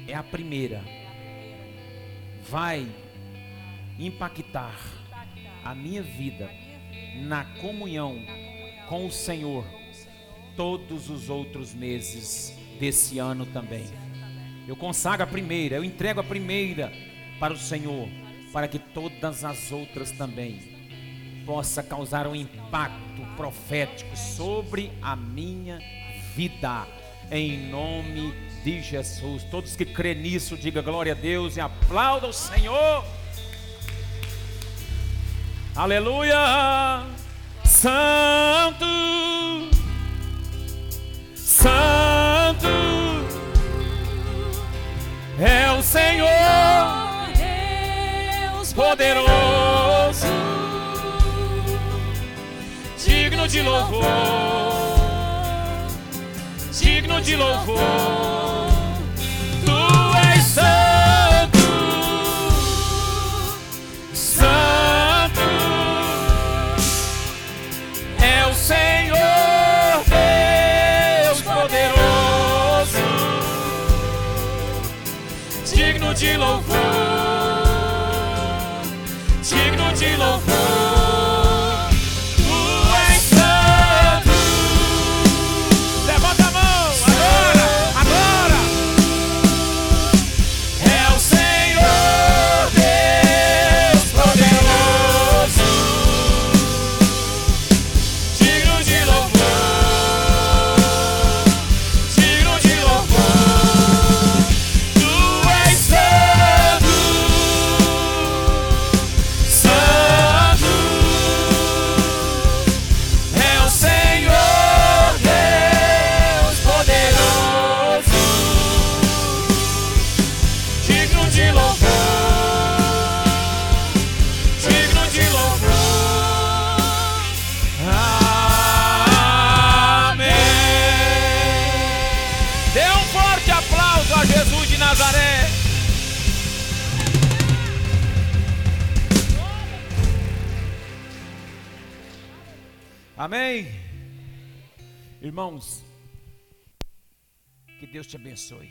é a primeira. Vai impactar a minha vida na comunhão com o Senhor todos os outros meses desse ano também. Eu consagro a primeira, eu entrego a primeira para o Senhor, para que todas as outras também possa causar um impacto profético sobre a minha vida em nome de Jesus. Todos que crê nisso, diga glória a Deus e aplauda o Senhor. Aleluia! Santo, Santo. É o Senhor, Deus poderoso, digno de louvor de louvor. Te abençoe.